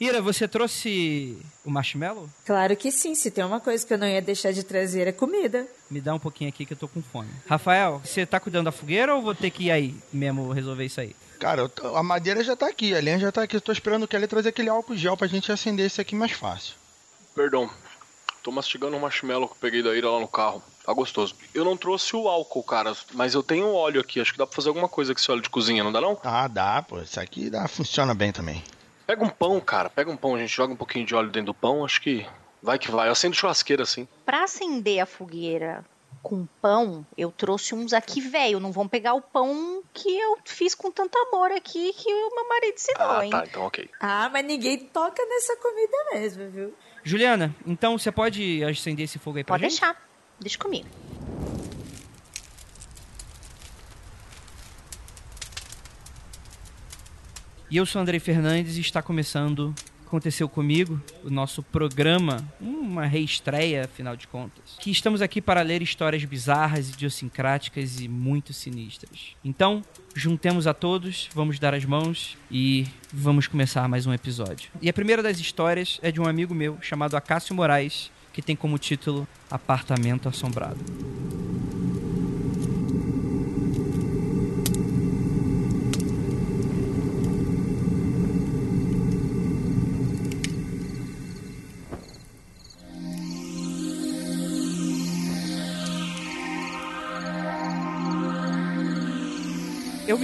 Ira, você trouxe o marshmallow? Claro que sim. Se tem uma coisa que eu não ia deixar de trazer é comida. Me dá um pouquinho aqui que eu tô com fome. Rafael, você tá cuidando da fogueira ou vou ter que ir aí mesmo resolver isso aí? Cara, tô- a madeira já tá aqui, a lenha já tá aqui. Eu tô esperando o Kelly trazer aquele álcool gel pra gente acender esse aqui mais fácil. Perdão. Tô mastigando um marshmallow que eu peguei da Ira lá no carro. Tá gostoso. Eu não trouxe o álcool, cara, mas eu tenho óleo aqui. Acho que dá pra fazer alguma coisa com esse óleo de cozinha, não dá não? Ah, dá, pô. Isso aqui dá, funciona bem também. Pega um pão, cara. Pega um pão, a gente joga um pouquinho de óleo dentro do pão. Acho que vai que vai. Eu acendo churrasqueira assim. Pra acender a fogueira com pão, eu trouxe uns aqui velho. Não vão pegar o pão que eu fiz com tanto amor aqui que o meu marido ensinou, Ah, hein? tá. Então ok. Ah, mas ninguém toca nessa comida mesmo, viu? Juliana, então você pode acender esse fogo aí pra Pode gente? deixar. Deixa comigo. E eu sou Andrei Fernandes e está começando Aconteceu Comigo, o nosso programa, uma reestreia, afinal de contas. Que estamos aqui para ler histórias bizarras, idiosincráticas e muito sinistras. Então, juntemos a todos, vamos dar as mãos e vamos começar mais um episódio. E a primeira das histórias é de um amigo meu chamado Acácio Moraes, que tem como título Apartamento Assombrado.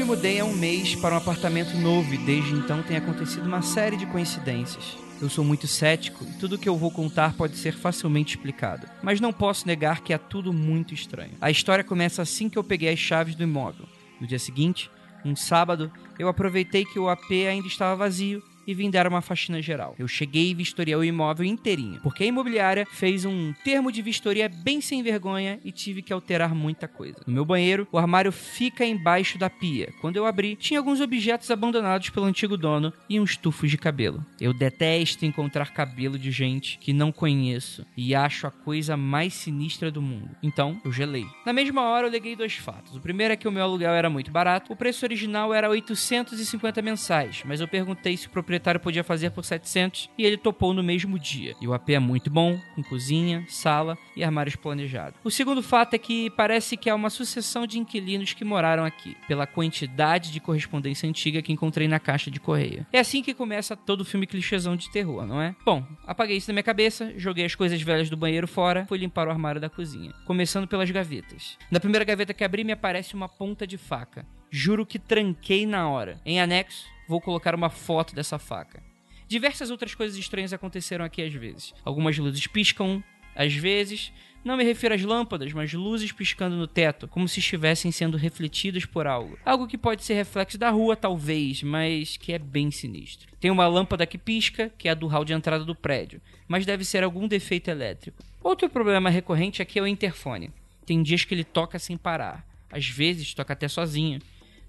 Me mudei há um mês para um apartamento novo e desde então tem acontecido uma série de coincidências. Eu sou muito cético e tudo que eu vou contar pode ser facilmente explicado. Mas não posso negar que é tudo muito estranho. A história começa assim que eu peguei as chaves do imóvel. No dia seguinte, um sábado, eu aproveitei que o AP ainda estava vazio e vim dar uma faxina geral. Eu cheguei e vistoriei o imóvel inteirinho, porque a imobiliária fez um termo de vistoria bem sem vergonha e tive que alterar muita coisa. No meu banheiro, o armário fica embaixo da pia. Quando eu abri, tinha alguns objetos abandonados pelo antigo dono e uns tufos de cabelo. Eu detesto encontrar cabelo de gente que não conheço e acho a coisa mais sinistra do mundo. Então, eu gelei. Na mesma hora, eu leguei dois fatos. O primeiro é que o meu aluguel era muito barato, o preço original era 850 mensais, mas eu perguntei se o proprietário podia fazer por 700 e ele topou no mesmo dia. E o AP é muito bom, com cozinha, sala e armários planejados. O segundo fato é que parece que há uma sucessão de inquilinos que moraram aqui, pela quantidade de correspondência antiga que encontrei na caixa de correio. É assim que começa todo filme clichêzão de terror, não é? Bom, apaguei isso da minha cabeça, joguei as coisas velhas do banheiro fora, fui limpar o armário da cozinha, começando pelas gavetas. Na primeira gaveta que abri me aparece uma ponta de faca. Juro que tranquei na hora. Em anexo, vou colocar uma foto dessa faca. Diversas outras coisas estranhas aconteceram aqui às vezes. Algumas luzes piscam, às vezes. Não me refiro às lâmpadas, mas luzes piscando no teto, como se estivessem sendo refletidas por algo. Algo que pode ser reflexo da rua, talvez, mas que é bem sinistro. Tem uma lâmpada que pisca, que é a do hall de entrada do prédio, mas deve ser algum defeito elétrico. Outro problema recorrente aqui é o interfone. Tem dias que ele toca sem parar. Às vezes toca até sozinho.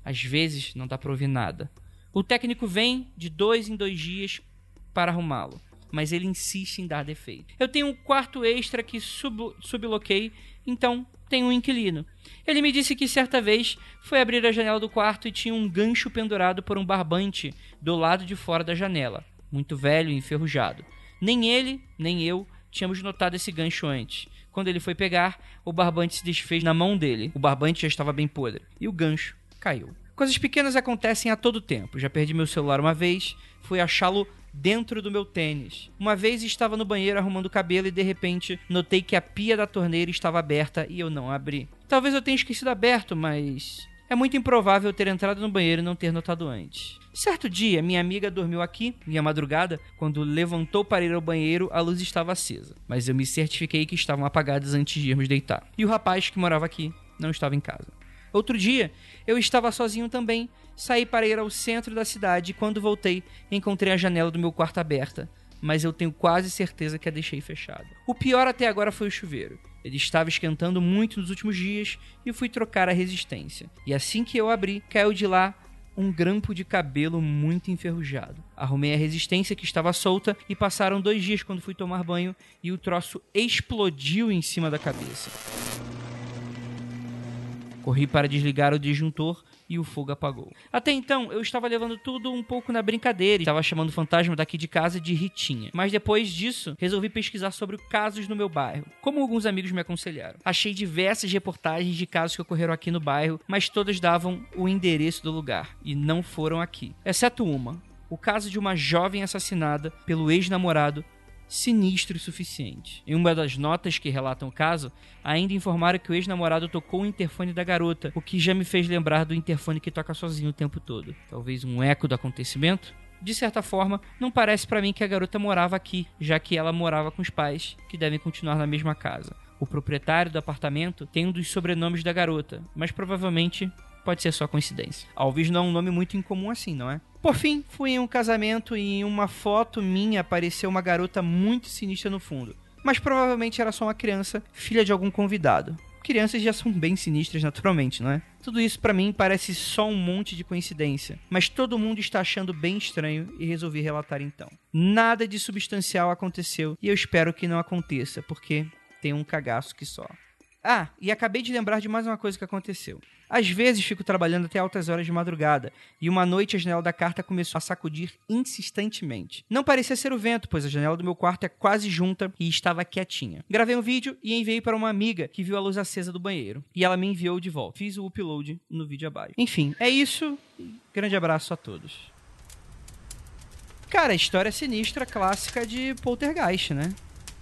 Às vezes não dá pra ouvir nada. O técnico vem de dois em dois dias para arrumá-lo, mas ele insiste em dar defeito. Eu tenho um quarto extra que sub subloquei, então tenho um inquilino. Ele me disse que certa vez foi abrir a janela do quarto e tinha um gancho pendurado por um barbante do lado de fora da janela, muito velho e enferrujado. Nem ele, nem eu tínhamos notado esse gancho antes. Quando ele foi pegar, o barbante se desfez na mão dele. O barbante já estava bem podre e o gancho caiu. Coisas pequenas acontecem a todo tempo. Já perdi meu celular uma vez, fui achá-lo dentro do meu tênis. Uma vez estava no banheiro arrumando o cabelo e de repente notei que a pia da torneira estava aberta e eu não abri. Talvez eu tenha esquecido aberto, mas é muito improvável ter entrado no banheiro e não ter notado antes. Certo dia, minha amiga dormiu aqui, minha madrugada, quando levantou para ir ao banheiro, a luz estava acesa, mas eu me certifiquei que estavam apagadas antes de irmos deitar. E o rapaz que morava aqui não estava em casa. Outro dia, eu estava sozinho também, saí para ir ao centro da cidade e quando voltei, encontrei a janela do meu quarto aberta, mas eu tenho quase certeza que a deixei fechada. O pior até agora foi o chuveiro. Ele estava esquentando muito nos últimos dias e fui trocar a resistência. E assim que eu abri, caiu de lá um grampo de cabelo muito enferrujado. Arrumei a resistência que estava solta e passaram dois dias quando fui tomar banho e o troço explodiu em cima da cabeça. Corri para desligar o disjuntor e o fogo apagou. Até então, eu estava levando tudo um pouco na brincadeira e estava chamando o fantasma daqui de casa de Ritinha. Mas depois disso, resolvi pesquisar sobre casos no meu bairro, como alguns amigos me aconselharam. Achei diversas reportagens de casos que ocorreram aqui no bairro, mas todas davam o endereço do lugar e não foram aqui, exceto uma. O caso de uma jovem assassinada pelo ex-namorado sinistro o suficiente. Em uma das notas que relatam o caso, ainda informaram que o ex-namorado tocou o interfone da garota, o que já me fez lembrar do interfone que toca sozinho o tempo todo. Talvez um eco do acontecimento? De certa forma, não parece para mim que a garota morava aqui, já que ela morava com os pais, que devem continuar na mesma casa. O proprietário do apartamento tem um dos sobrenomes da garota, mas provavelmente pode ser só coincidência. Alves não é um nome muito incomum assim, não é? Por fim, fui em um casamento e em uma foto minha apareceu uma garota muito sinistra no fundo. Mas provavelmente era só uma criança, filha de algum convidado. Crianças já são bem sinistras naturalmente, não é? Tudo isso para mim parece só um monte de coincidência, mas todo mundo está achando bem estranho e resolvi relatar então. Nada de substancial aconteceu e eu espero que não aconteça, porque tem um cagaço que só. Ah, e acabei de lembrar de mais uma coisa que aconteceu. Às vezes fico trabalhando até altas horas de madrugada, e uma noite a janela da carta começou a sacudir insistentemente. Não parecia ser o vento, pois a janela do meu quarto é quase junta e estava quietinha. Gravei um vídeo e enviei para uma amiga que viu a luz acesa do banheiro, e ela me enviou de volta. Fiz o upload no vídeo abaixo. Enfim, é isso. Grande abraço a todos. Cara, história sinistra clássica de Poltergeist, né?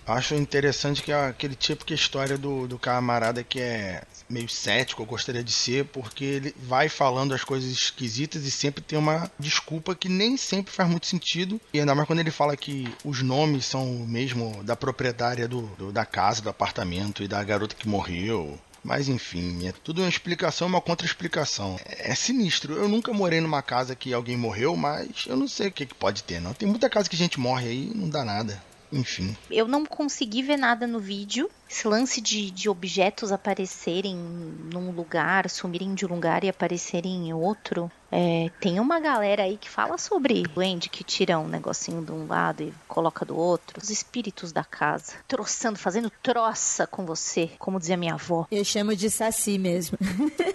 Acho interessante que é aquele tipo que história do, do camarada que é meio cético, eu gostaria de ser, porque ele vai falando as coisas esquisitas e sempre tem uma desculpa que nem sempre faz muito sentido. E ainda mais quando ele fala que os nomes são o mesmo da proprietária do, do da casa, do apartamento e da garota que morreu. Mas enfim, é tudo uma explicação uma contra-explicação. É sinistro. Eu nunca morei numa casa que alguém morreu, mas eu não sei o que, que pode ter, não. Tem muita casa que a gente morre aí e não dá nada enfim. Eu não consegui ver nada no vídeo. Esse lance de, de objetos aparecerem num lugar, sumirem de um lugar e aparecerem em outro. É, tem uma galera aí que fala sobre o Andy que tira um negocinho de um lado e coloca do outro. Os espíritos da casa. Troçando, fazendo troça com você, como dizia minha avó. Eu chamo de saci mesmo.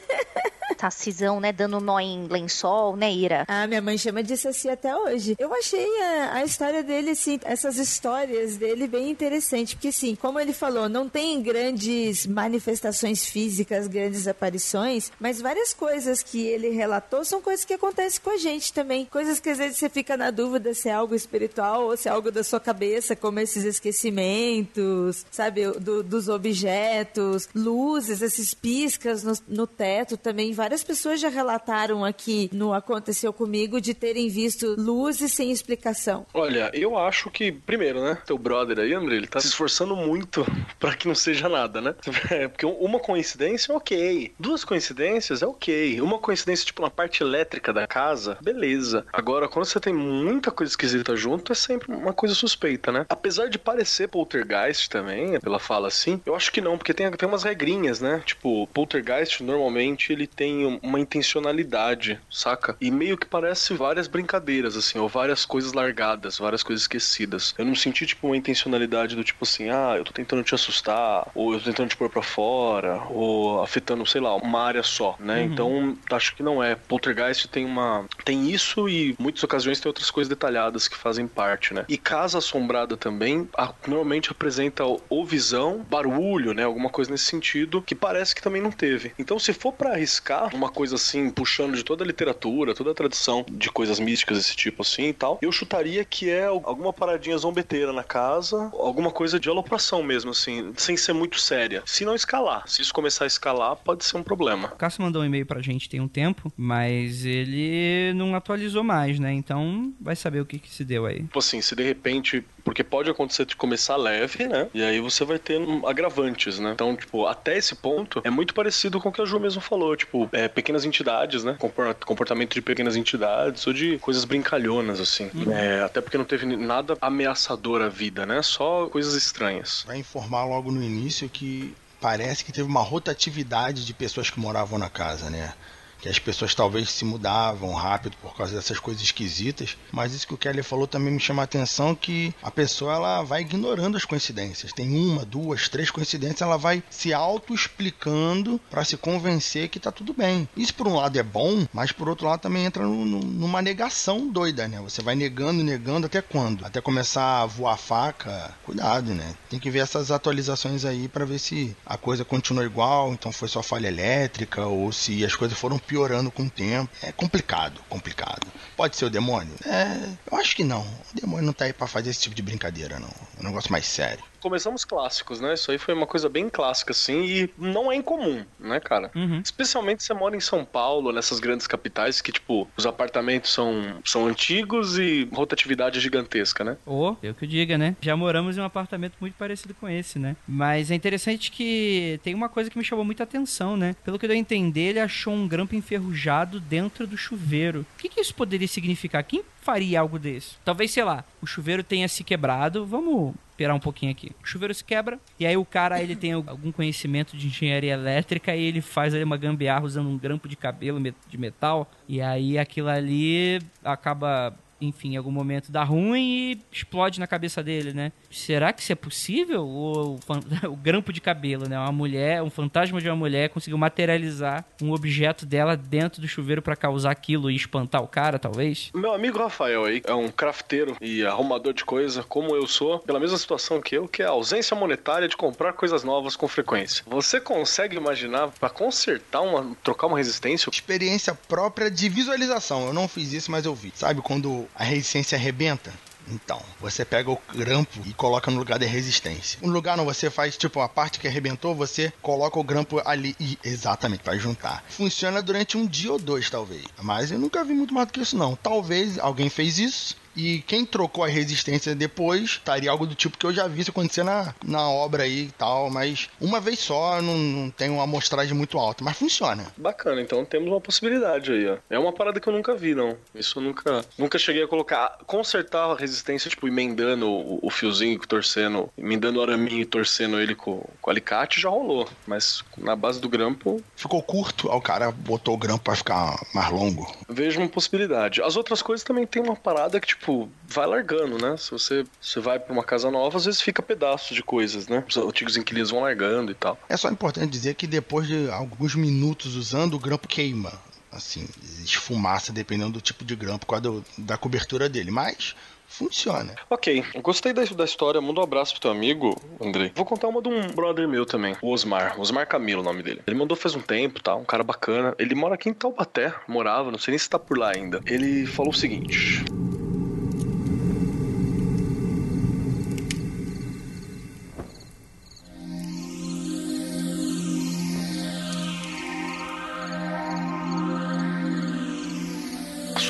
Tacisão, né? Dando nó em lençol, né, Ira? Ah, minha mãe chama de saci até hoje. Eu achei a, a história dele, assim, essas histórias dele bem interessante, porque, assim, como ele falou, não tem grandes manifestações físicas, grandes aparições, mas várias coisas que ele relatou são coisas que acontecem com a gente também. Coisas que às vezes você fica na dúvida se é algo espiritual ou se é algo da sua cabeça, como esses esquecimentos, sabe, do, dos objetos, luzes, esses piscas no, no teto também, pessoas já relataram aqui no Aconteceu Comigo de terem visto luzes sem explicação. Olha, eu acho que, primeiro, né, teu brother aí, André, ele tá se esforçando muito para que não seja nada, né? É, porque uma coincidência, ok. Duas coincidências, é ok. Uma coincidência, tipo, na parte elétrica da casa, beleza. Agora, quando você tem muita coisa esquisita junto, é sempre uma coisa suspeita, né? Apesar de parecer poltergeist também, pela fala assim, eu acho que não, porque tem, tem umas regrinhas, né? Tipo, poltergeist, normalmente, ele tem tem uma intencionalidade, saca? E meio que parece várias brincadeiras, assim, ou várias coisas largadas, várias coisas esquecidas. Eu não senti, tipo, uma intencionalidade do tipo assim, ah, eu tô tentando te assustar, ou eu tô tentando te pôr pra fora, ou afetando, sei lá, uma área só, né? Uhum. Então, acho que não é. Poltergeist tem uma. Tem isso e muitas ocasiões tem outras coisas detalhadas que fazem parte, né? E Casa Assombrada também, a, normalmente apresenta ou visão, barulho, né? Alguma coisa nesse sentido, que parece que também não teve. Então, se for para arriscar, uma coisa assim, puxando de toda a literatura, toda a tradição de coisas místicas desse tipo assim e tal, eu chutaria que é alguma paradinha zombeteira na casa, alguma coisa de alopração mesmo, assim, sem ser muito séria. Se não escalar, se isso começar a escalar, pode ser um problema. O Cássio mandou um e-mail pra gente tem um tempo, mas ele não atualizou mais, né? Então vai saber o que, que se deu aí. Tipo assim, se de repente porque pode acontecer de começar leve, né? E aí você vai ter agravantes, né? Então, tipo, até esse ponto é muito parecido com o que a Ju mesmo falou. Tipo, é, pequenas entidades, né? Comportamento de pequenas entidades ou de coisas brincalhonas, assim. Uhum. É, até porque não teve nada ameaçador à vida, né? Só coisas estranhas. Vai informar logo no início que parece que teve uma rotatividade de pessoas que moravam na casa, né? Que as pessoas talvez se mudavam rápido por causa dessas coisas esquisitas. Mas isso que o Kelly falou também me chama a atenção que a pessoa ela vai ignorando as coincidências. Tem uma, duas, três coincidências, ela vai se auto-explicando para se convencer que tá tudo bem. Isso por um lado é bom, mas por outro lado também entra no, no, numa negação doida, né? Você vai negando, negando até quando? Até começar a voar faca. Cuidado, né? Tem que ver essas atualizações aí para ver se a coisa continua igual, então foi só falha elétrica ou se as coisas foram piorando com o tempo. É complicado, complicado. Pode ser o demônio? É, eu acho que não. O demônio não tá aí para fazer esse tipo de brincadeira, não. É um negócio mais sério começamos clássicos, né? Isso aí foi uma coisa bem clássica, assim, e não é incomum, né, cara? Uhum. Especialmente se você mora em São Paulo, nessas grandes capitais, que, tipo, os apartamentos são, são antigos e rotatividade é gigantesca, né? Ou, oh, eu que diga, né? Já moramos em um apartamento muito parecido com esse, né? Mas é interessante que tem uma coisa que me chamou muita atenção, né? Pelo que eu entender, ele achou um grampo enferrujado dentro do chuveiro. O que, que isso poderia significar? Quem faria algo desse? Talvez, sei lá, o chuveiro tenha se quebrado. Vamos esperar um pouquinho aqui. O chuveiro se quebra e aí o cara ele tem algum conhecimento de engenharia elétrica e ele faz ali uma gambiarra usando um grampo de cabelo de metal e aí aquilo ali acaba enfim, em algum momento dá ruim e explode na cabeça dele, né? Será que isso é possível? Ou o, o, grampo de cabelo, né? Uma mulher, um fantasma de uma mulher conseguiu materializar um objeto dela dentro do chuveiro para causar aquilo e espantar o cara, talvez? Meu amigo Rafael aí é um crafteiro e arrumador de coisa, como eu sou, pela mesma situação que eu, que é a ausência monetária de comprar coisas novas com frequência. Você consegue imaginar para consertar uma, trocar uma resistência? Experiência própria de visualização. Eu não fiz isso, mas eu vi. Sabe quando a resistência arrebenta? Então, você pega o grampo e coloca no lugar da resistência. No lugar não, você faz tipo a parte que arrebentou, você coloca o grampo ali e exatamente vai juntar. Funciona durante um dia ou dois, talvez. Mas eu nunca vi muito mais do que isso, não. Talvez alguém fez isso e quem trocou a resistência depois estaria algo do tipo que eu já vi isso acontecer na, na obra aí e tal, mas uma vez só não, não tem uma amostragem muito alta, mas funciona. Bacana, então temos uma possibilidade aí, ó. É uma parada que eu nunca vi, não. Isso eu nunca, nunca cheguei a colocar. Consertar a resistência, tipo, emendando o, o fiozinho, torcendo, emendando o araminho e torcendo ele com, com alicate, já rolou. Mas na base do grampo. Ficou curto, aí o cara botou o grampo pra ficar mais longo. Vejo uma possibilidade. As outras coisas também tem uma parada que, tipo, tipo, vai largando, né? Se você, você vai para uma casa nova, às vezes fica pedaços de coisas, né? Os antigos inquilinos vão largando e tal. É só importante dizer que depois de alguns minutos usando, o grampo queima. Assim, esfumaça dependendo do tipo de grampo, por causa da cobertura dele. Mas funciona. Ok, gostei da, da história. Manda um abraço pro teu amigo, André. Vou contar uma de um brother meu também, o Osmar. Osmar Camilo, o nome dele. Ele mandou faz um tempo, tá? Um cara bacana. Ele mora aqui em Taubaté, morava, não sei nem se tá por lá ainda. Ele falou o seguinte.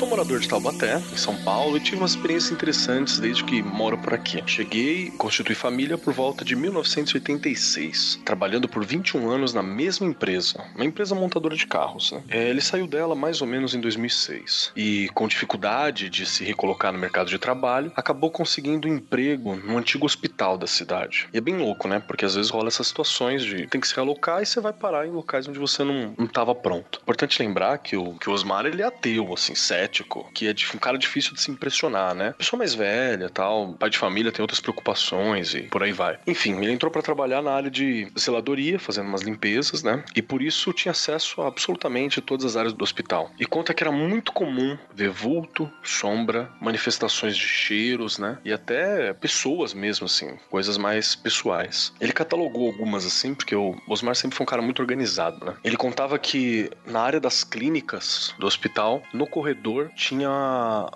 Morador de Taubaté, em São Paulo, e tive umas experiências interessantes desde que moro por aqui. Cheguei, constituí família por volta de 1986, trabalhando por 21 anos na mesma empresa, uma empresa montadora de carros. Né? É, ele saiu dela mais ou menos em 2006 e, com dificuldade de se recolocar no mercado de trabalho, acabou conseguindo um emprego no antigo hospital da cidade. E é bem louco, né? Porque às vezes rola essas situações de tem que se realocar e você vai parar em locais onde você não estava pronto. Importante lembrar que o, que o Osmar ele é ateu, assim, sério que é um cara difícil de se impressionar, né? Pessoa mais velha, tal, pai de família tem outras preocupações e por aí vai. Enfim, ele entrou para trabalhar na área de zeladoria, fazendo umas limpezas, né? E por isso tinha acesso a absolutamente todas as áreas do hospital. E conta que era muito comum ver vulto, sombra, manifestações de cheiros, né? E até pessoas mesmo, assim, coisas mais pessoais. Ele catalogou algumas assim, porque o Osmar sempre foi um cara muito organizado, né? Ele contava que na área das clínicas do hospital, no corredor tinha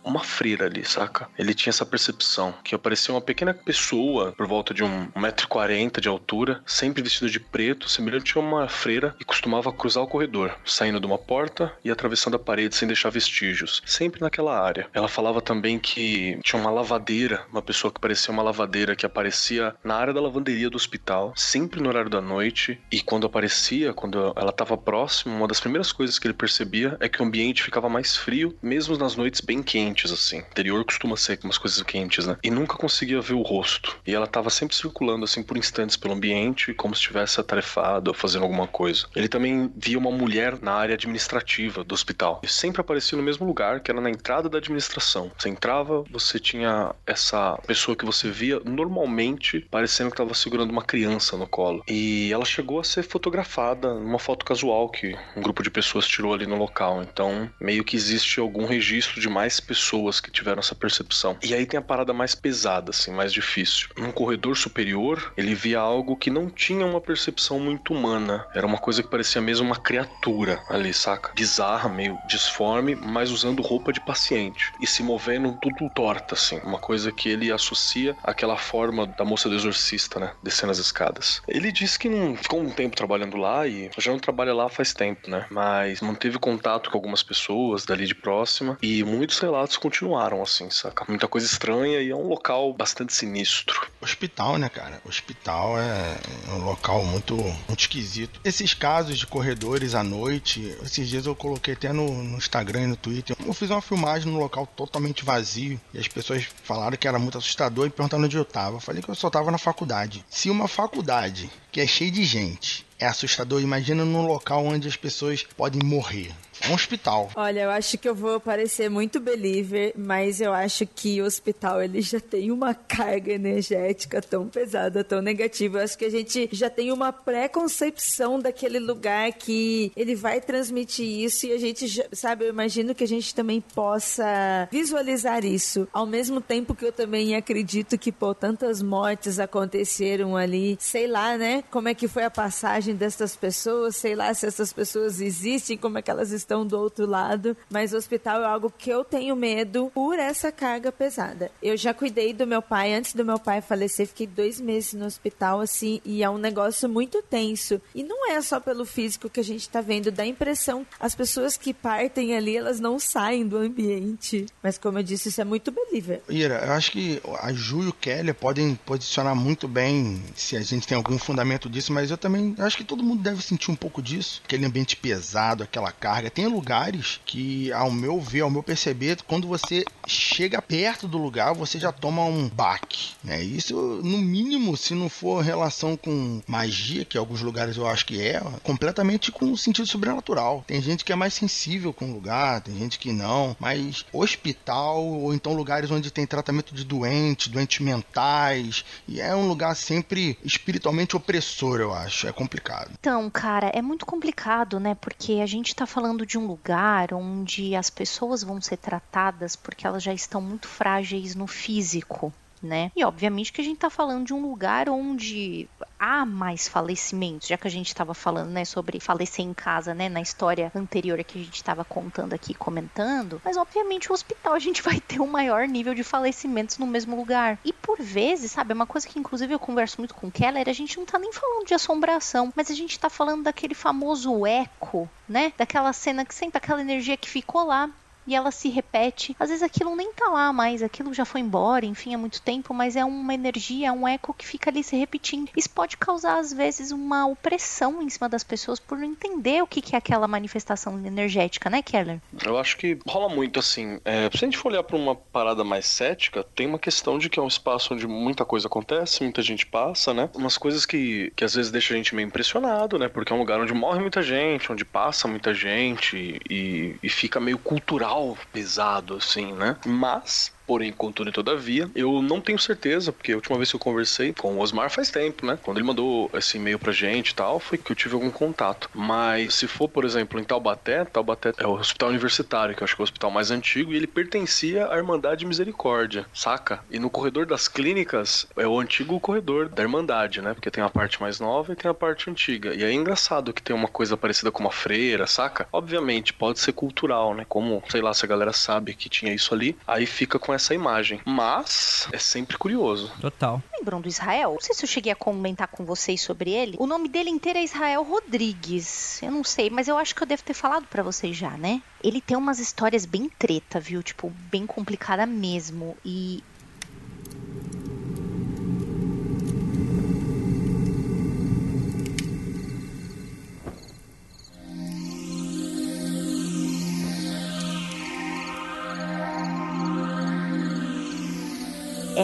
uma freira ali, saca? Ele tinha essa percepção que aparecia uma pequena pessoa por volta de um 1,40m de altura, sempre vestida de preto, semelhante a uma freira, e costumava cruzar o corredor, saindo de uma porta e atravessando a parede sem deixar vestígios, sempre naquela área. Ela falava também que tinha uma lavadeira, uma pessoa que parecia uma lavadeira que aparecia na área da lavanderia do hospital, sempre no horário da noite, e quando aparecia, quando ela estava próxima, uma das primeiras coisas que ele percebia é que o ambiente ficava mais frio, mesmo nas noites bem quentes, assim. O interior costuma ser umas coisas quentes, né? E nunca conseguia ver o rosto. E ela tava sempre circulando, assim, por instantes pelo ambiente, como se estivesse atarefada ou fazendo alguma coisa. Ele também via uma mulher na área administrativa do hospital. E sempre aparecia no mesmo lugar, que era na entrada da administração. Você entrava, você tinha essa pessoa que você via normalmente parecendo que estava segurando uma criança no colo. E ela chegou a ser fotografada numa foto casual que um grupo de pessoas tirou ali no local. Então, meio que existe algum registro de mais pessoas que tiveram essa percepção. E aí tem a parada mais pesada, assim, mais difícil. Num corredor superior, ele via algo que não tinha uma percepção muito humana. Era uma coisa que parecia mesmo uma criatura ali, saca? Bizarra, meio disforme, mas usando roupa de paciente. E se movendo tudo torta, assim. Uma coisa que ele associa àquela forma da moça do exorcista, né? Descendo as escadas. Ele disse que não ficou um tempo trabalhando lá e já não trabalha lá faz tempo, né? Mas manteve contato com algumas pessoas dali de próxima e muitos relatos continuaram assim, saca? Muita coisa estranha e é um local bastante sinistro. Hospital, né, cara? Hospital é um local muito, muito esquisito. Esses casos de corredores à noite, esses dias eu coloquei até no, no Instagram e no Twitter. Eu fiz uma filmagem num local totalmente vazio e as pessoas falaram que era muito assustador e perguntaram onde eu tava. Eu falei que eu só tava na faculdade. Se uma faculdade que é cheia de gente é assustador, imagina num local onde as pessoas podem morrer. Um hospital. Olha, eu acho que eu vou parecer muito believer, mas eu acho que o hospital ele já tem uma carga energética tão pesada, tão negativa. Eu acho que a gente já tem uma pré-concepção daquele lugar que ele vai transmitir isso e a gente, já, sabe, eu imagino que a gente também possa visualizar isso. Ao mesmo tempo que eu também acredito que, pô, tantas mortes aconteceram ali, sei lá, né? Como é que foi a passagem dessas pessoas, sei lá se essas pessoas existem, como é que elas estão estão do outro lado, mas o hospital é algo que eu tenho medo por essa carga pesada. Eu já cuidei do meu pai, antes do meu pai falecer, fiquei dois meses no hospital, assim, e é um negócio muito tenso. E não é só pelo físico que a gente tá vendo, dá a impressão, as pessoas que partem ali, elas não saem do ambiente. Mas como eu disse, isso é muito believer. Ira, eu acho que a Ju e o Kelly podem posicionar muito bem se a gente tem algum fundamento disso, mas eu também acho que todo mundo deve sentir um pouco disso. Aquele ambiente pesado, aquela carga. Tem lugares que, ao meu ver, ao meu perceber, quando você chega perto do lugar, você já toma um baque. Né? Isso, no mínimo, se não for relação com magia, que alguns lugares eu acho que é, completamente com o sentido sobrenatural. Tem gente que é mais sensível com o lugar, tem gente que não, mas hospital ou então lugares onde tem tratamento de doentes, doentes mentais, e é um lugar sempre espiritualmente opressor, eu acho. É complicado. Então, cara, é muito complicado, né? Porque a gente tá falando de um lugar onde as pessoas vão ser tratadas porque elas já estão muito frágeis no físico né? E obviamente que a gente está falando de um lugar onde há mais falecimentos, já que a gente estava falando, né, sobre falecer em casa, né, na história anterior que a gente estava contando aqui, comentando, mas obviamente o hospital a gente vai ter um maior nível de falecimentos no mesmo lugar. E por vezes, sabe, é uma coisa que inclusive eu converso muito com o Keller, a gente não tá nem falando de assombração, mas a gente tá falando daquele famoso eco, né? Daquela cena que sempre aquela energia que ficou lá e ela se repete. Às vezes aquilo nem tá lá mais, aquilo já foi embora, enfim, há muito tempo, mas é uma energia, é um eco que fica ali se repetindo. Isso pode causar, às vezes, uma opressão em cima das pessoas por não entender o que é aquela manifestação energética, né, Keller? Eu acho que rola muito assim. É, se a gente for olhar para uma parada mais cética, tem uma questão de que é um espaço onde muita coisa acontece, muita gente passa, né? Umas coisas que, que às vezes deixa a gente meio impressionado, né? Porque é um lugar onde morre muita gente, onde passa muita gente e, e fica meio cultural pesado, assim, né? Mas Porém, contudo e todavia, eu não tenho certeza, porque a última vez que eu conversei com o Osmar faz tempo, né? Quando ele mandou esse e-mail pra gente e tal, foi que eu tive algum contato. Mas se for, por exemplo, em Taubaté, Taubaté é o hospital universitário, que eu acho que é o hospital mais antigo, e ele pertencia à Irmandade Misericórdia, saca? E no corredor das clínicas é o antigo corredor da Irmandade, né? Porque tem a parte mais nova e tem a parte antiga. E é engraçado que tem uma coisa parecida com uma freira, saca? Obviamente, pode ser cultural, né? Como, sei lá, se a galera sabe que tinha isso ali, aí fica com essa imagem. Mas é sempre curioso. Total. Lembram do Israel? Não sei se eu cheguei a comentar com vocês sobre ele. O nome dele inteiro é Israel Rodrigues. Eu não sei, mas eu acho que eu devo ter falado para vocês já, né? Ele tem umas histórias bem treta, viu? Tipo, bem complicada mesmo. E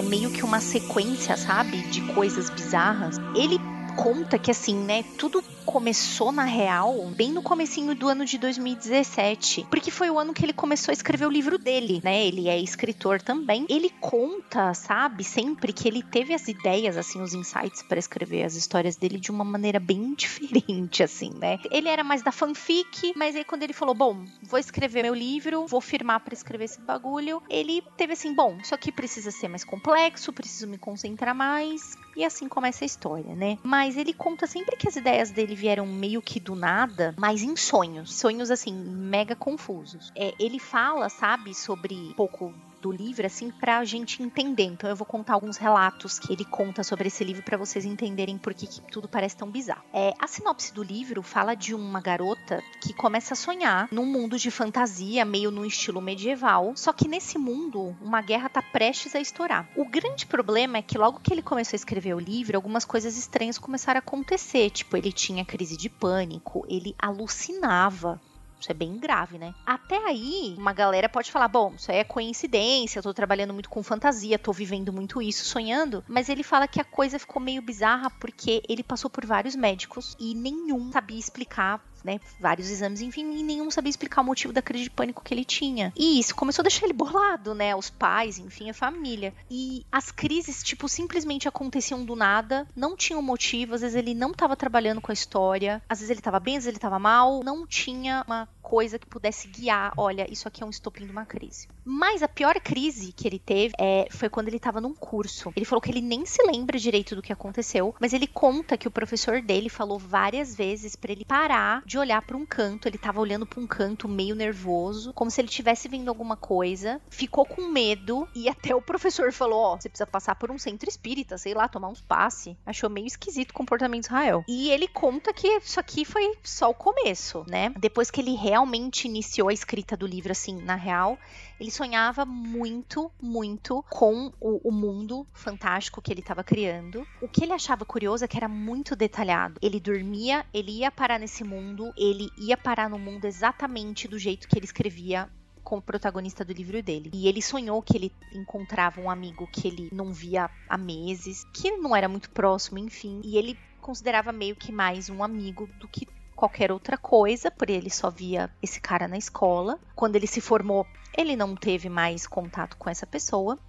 meio que uma sequência, sabe? De coisas bizarras. Ele conta que assim, né, tudo começou na real bem no comecinho do ano de 2017, porque foi o ano que ele começou a escrever o livro dele, né? Ele é escritor também. Ele conta, sabe, sempre que ele teve as ideias assim, os insights para escrever as histórias dele de uma maneira bem diferente assim, né? Ele era mais da fanfic, mas aí quando ele falou, bom, vou escrever meu livro, vou firmar para escrever esse bagulho, ele teve assim, bom, isso aqui precisa ser mais complexo, preciso me concentrar mais, e assim começa a história, né? Mas ele conta sempre que as ideias dele vieram meio que do nada, mas em sonhos. Sonhos, assim, mega confusos. É, ele fala, sabe, sobre um pouco do livro, assim, pra gente entender. Então eu vou contar alguns relatos que ele conta sobre esse livro para vocês entenderem por que, tudo parece tão bizarro. É, a sinopse do livro fala de uma garota que começa a sonhar num mundo de fantasia, meio no estilo medieval, só que nesse mundo uma guerra tá prestes a estourar. O grande problema é que logo que ele começou a escrever o livro, algumas coisas estranhas começaram a acontecer, tipo, ele tinha crise de pânico, ele alucinava isso é bem grave, né? Até aí, uma galera pode falar: bom, isso aí é coincidência, eu tô trabalhando muito com fantasia, tô vivendo muito isso, sonhando. Mas ele fala que a coisa ficou meio bizarra porque ele passou por vários médicos e nenhum sabia explicar né, vários exames, enfim, e nenhum sabia explicar o motivo da crise de pânico que ele tinha. E isso começou a deixar ele bolado, né, os pais, enfim, a família. E as crises, tipo, simplesmente aconteciam do nada, não tinham motivo, às vezes ele não estava trabalhando com a história, às vezes ele estava bem, às vezes ele estava mal, não tinha uma coisa que pudesse guiar, olha, isso aqui é um estopim de uma crise. Mas a pior crise que ele teve é, foi quando ele estava num curso. Ele falou que ele nem se lembra direito do que aconteceu, mas ele conta que o professor dele falou várias vezes para ele parar de olhar para um canto. Ele estava olhando para um canto meio nervoso, como se ele estivesse vendo alguma coisa. Ficou com medo e até o professor falou: Ó, oh, você precisa passar por um centro espírita, sei lá, tomar uns passe. Achou meio esquisito o comportamento de Israel. E ele conta que isso aqui foi só o começo, né? Depois que ele realmente iniciou a escrita do livro, assim, na real, ele sonhava muito, muito com o, o mundo fantástico que ele estava criando. O que ele achava curioso é que era muito detalhado. Ele dormia, ele ia parar nesse mundo, ele ia parar no mundo exatamente do jeito que ele escrevia com o protagonista do livro dele. E ele sonhou que ele encontrava um amigo que ele não via há meses, que não era muito próximo, enfim. E ele considerava meio que mais um amigo do que qualquer outra coisa, por ele só via esse cara na escola. Quando ele se formou, ele não teve mais contato com essa pessoa.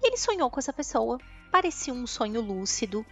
Ele sonhou com essa pessoa. Parecia um sonho lúcido.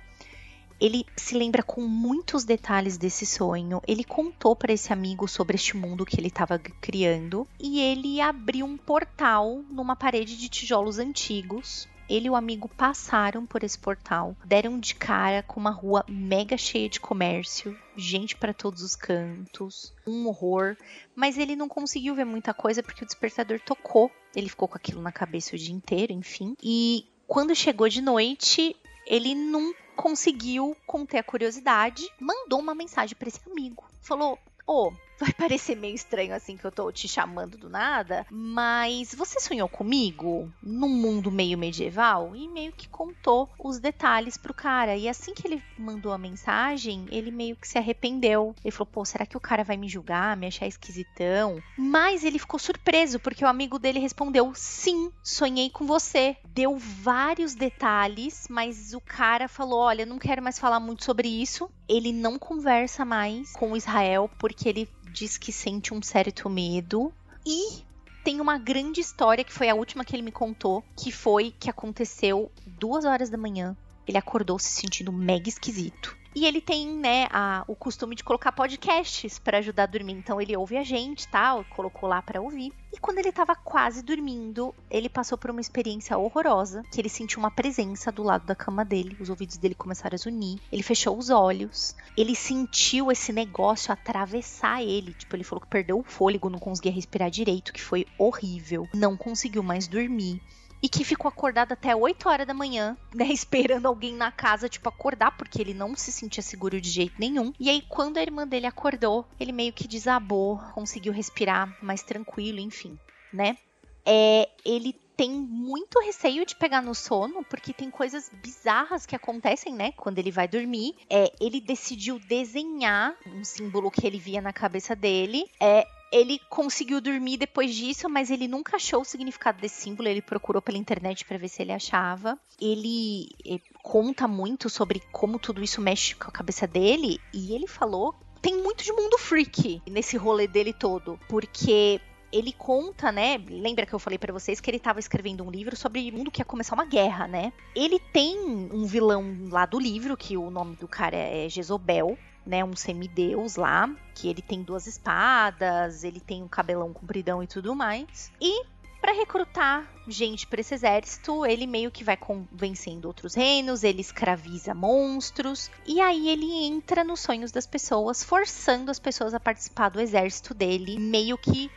Ele se lembra com muitos detalhes desse sonho. Ele contou para esse amigo sobre este mundo que ele estava criando. E ele abriu um portal numa parede de tijolos antigos ele e o amigo passaram por esse portal, deram de cara com uma rua mega cheia de comércio, gente para todos os cantos, um horror, mas ele não conseguiu ver muita coisa porque o despertador tocou. Ele ficou com aquilo na cabeça o dia inteiro, enfim. E quando chegou de noite, ele não conseguiu conter a curiosidade, mandou uma mensagem para esse amigo. Falou: Ô, oh, vai parecer meio estranho assim que eu tô te chamando do nada, mas você sonhou comigo num mundo meio medieval e meio que contou os detalhes pro cara. E assim que ele mandou a mensagem, ele meio que se arrependeu. Ele falou: "Pô, será que o cara vai me julgar, me achar esquisitão?" Mas ele ficou surpreso porque o amigo dele respondeu: "Sim, sonhei com você." Deu vários detalhes, mas o cara falou: "Olha, não quero mais falar muito sobre isso." Ele não conversa mais com Israel porque ele diz que sente um certo medo e tem uma grande história que foi a última que ele me contou, que foi que aconteceu duas horas da manhã. Ele acordou se sentindo mega esquisito. E ele tem, né, a, o costume de colocar podcasts para ajudar a dormir. Então ele ouve a gente, tal, tá? colocou lá para ouvir. E quando ele tava quase dormindo, ele passou por uma experiência horrorosa, que ele sentiu uma presença do lado da cama dele, os ouvidos dele começaram a zunir. Ele fechou os olhos, ele sentiu esse negócio atravessar ele, tipo, ele falou que perdeu o fôlego, não conseguia respirar direito, que foi horrível. Não conseguiu mais dormir e que ficou acordado até 8 horas da manhã, né, esperando alguém na casa, tipo, acordar, porque ele não se sentia seguro de jeito nenhum. E aí, quando a irmã dele acordou, ele meio que desabou, conseguiu respirar mais tranquilo, enfim, né? É, ele tem muito receio de pegar no sono, porque tem coisas bizarras que acontecem, né? Quando ele vai dormir. É, ele decidiu desenhar um símbolo que ele via na cabeça dele. É, ele conseguiu dormir depois disso, mas ele nunca achou o significado desse símbolo. Ele procurou pela internet para ver se ele achava. Ele, ele conta muito sobre como tudo isso mexe com a cabeça dele e ele falou tem muito de mundo freak nesse rolê dele todo, porque ele conta, né? Lembra que eu falei para vocês que ele estava escrevendo um livro sobre o mundo que ia começar uma guerra, né? Ele tem um vilão lá do livro, que o nome do cara é Jezobel, né, um semideus lá, que ele tem duas espadas, ele tem um cabelão compridão e tudo mais. E para recrutar gente para esse exército, ele meio que vai convencendo outros reinos, ele escraviza monstros, e aí ele entra nos sonhos das pessoas, forçando as pessoas a participar do exército dele, meio que,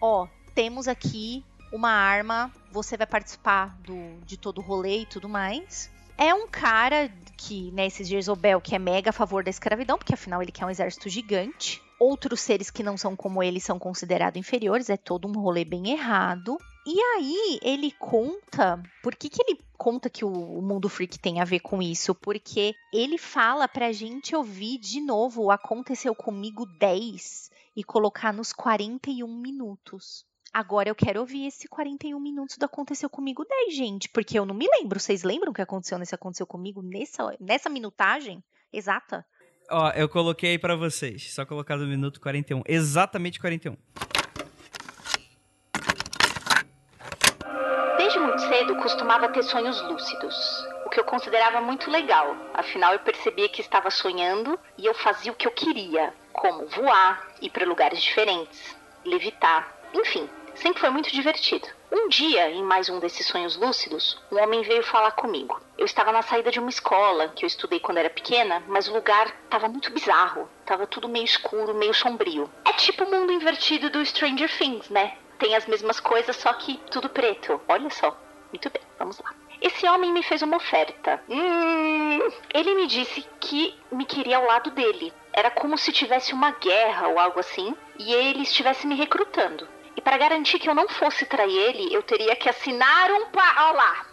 ó, temos aqui uma arma, você vai participar do, de todo o rolê e tudo mais. É um cara que, né, esse Jezobel, que é mega a favor da escravidão, porque afinal ele quer um exército gigante. Outros seres que não são como ele são considerados inferiores, é todo um rolê bem errado. E aí ele conta. Por que, que ele conta que o, o mundo freak tem a ver com isso? Porque ele fala pra gente ouvir de novo o Aconteceu Comigo 10 e colocar nos 41 minutos. Agora eu quero ouvir esse 41 minutos do Aconteceu Comigo 10, gente, porque eu não me lembro. Vocês lembram o que aconteceu nesse Aconteceu Comigo nessa, nessa minutagem exata? Ó, eu coloquei para vocês, só colocar no minuto 41, exatamente 41. Desde muito cedo costumava ter sonhos lúcidos, o que eu considerava muito legal. Afinal, eu percebia que estava sonhando e eu fazia o que eu queria, como voar, ir para lugares diferentes, levitar, enfim, sempre foi muito divertido. Um dia, em mais um desses sonhos lúcidos, um homem veio falar comigo. Eu estava na saída de uma escola que eu estudei quando era pequena, mas o lugar estava muito bizarro. Tava tudo meio escuro, meio sombrio. É tipo o mundo invertido do Stranger Things, né? Tem as mesmas coisas, só que tudo preto. Olha só. Muito bem, vamos lá. Esse homem me fez uma oferta. Hum, ele me disse que me queria ao lado dele. Era como se tivesse uma guerra ou algo assim, e ele estivesse me recrutando. E para garantir que eu não fosse trair ele, eu teria que assinar um pacto. Olha lá!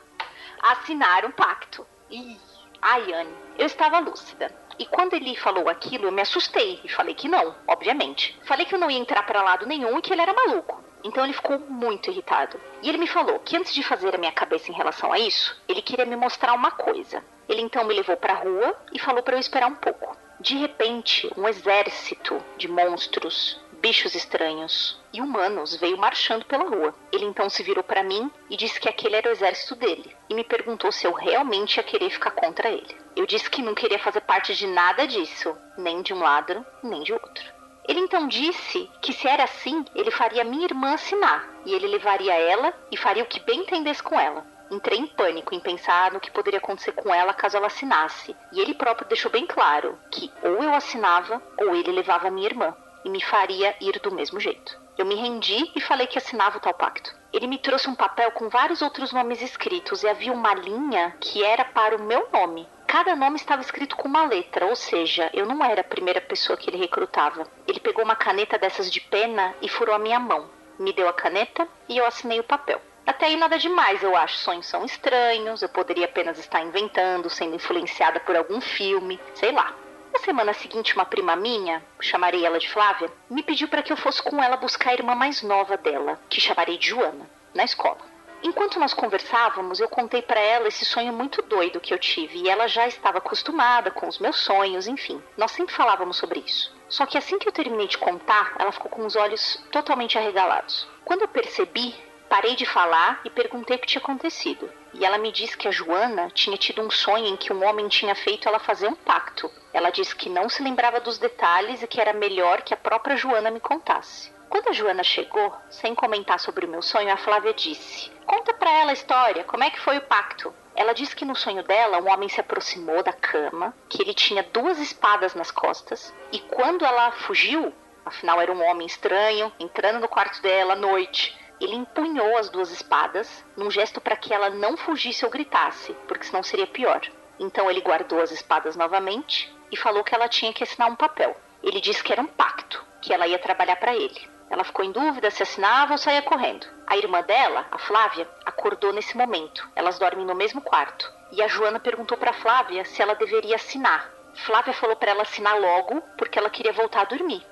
Assinar um pacto. Ih, ai, Anne, eu estava lúcida. E quando ele falou aquilo, eu me assustei e falei que não, obviamente. Falei que eu não ia entrar para lado nenhum e que ele era maluco. Então ele ficou muito irritado. E ele me falou que antes de fazer a minha cabeça em relação a isso, ele queria me mostrar uma coisa. Ele então me levou para a rua e falou para eu esperar um pouco. De repente, um exército de monstros, bichos estranhos e humanos veio marchando pela rua. Ele então se virou para mim e disse que aquele era o exército dele e me perguntou se eu realmente ia querer ficar contra ele. Eu disse que não queria fazer parte de nada disso, nem de um lado, nem de outro. Ele então disse que se era assim, ele faria minha irmã assinar e ele levaria ela e faria o que bem entendesse com ela. Entrei em pânico em pensar no que poderia acontecer com ela caso ela assinasse, e ele próprio deixou bem claro que ou eu assinava ou ele levava minha irmã e me faria ir do mesmo jeito. Eu me rendi e falei que assinava o tal pacto. Ele me trouxe um papel com vários outros nomes escritos e havia uma linha que era para o meu nome. Cada nome estava escrito com uma letra, ou seja, eu não era a primeira pessoa que ele recrutava. Ele pegou uma caneta dessas de pena e furou a minha mão. Me deu a caneta e eu assinei o papel. Até aí nada demais, eu acho. Sonhos são estranhos, eu poderia apenas estar inventando, sendo influenciada por algum filme, sei lá. Na semana seguinte, uma prima minha, chamarei ela de Flávia, me pediu para que eu fosse com ela buscar a irmã mais nova dela, que chamarei de Joana, na escola. Enquanto nós conversávamos, eu contei para ela esse sonho muito doido que eu tive e ela já estava acostumada com os meus sonhos, enfim. Nós sempre falávamos sobre isso. Só que assim que eu terminei de contar, ela ficou com os olhos totalmente arregalados. Quando eu percebi, Parei de falar e perguntei o que tinha acontecido. E ela me disse que a Joana tinha tido um sonho em que um homem tinha feito ela fazer um pacto. Ela disse que não se lembrava dos detalhes e que era melhor que a própria Joana me contasse. Quando a Joana chegou, sem comentar sobre o meu sonho, a Flávia disse: Conta pra ela a história, como é que foi o pacto? Ela disse que no sonho dela um homem se aproximou da cama, que ele tinha duas espadas nas costas, e quando ela fugiu, afinal era um homem estranho, entrando no quarto dela à noite, ele empunhou as duas espadas, num gesto para que ela não fugisse ou gritasse, porque senão seria pior. Então ele guardou as espadas novamente e falou que ela tinha que assinar um papel. Ele disse que era um pacto, que ela ia trabalhar para ele. Ela ficou em dúvida se assinava ou saía correndo. A irmã dela, a Flávia, acordou nesse momento. Elas dormem no mesmo quarto. E a Joana perguntou para Flávia se ela deveria assinar. Flávia falou para ela assinar logo, porque ela queria voltar a dormir.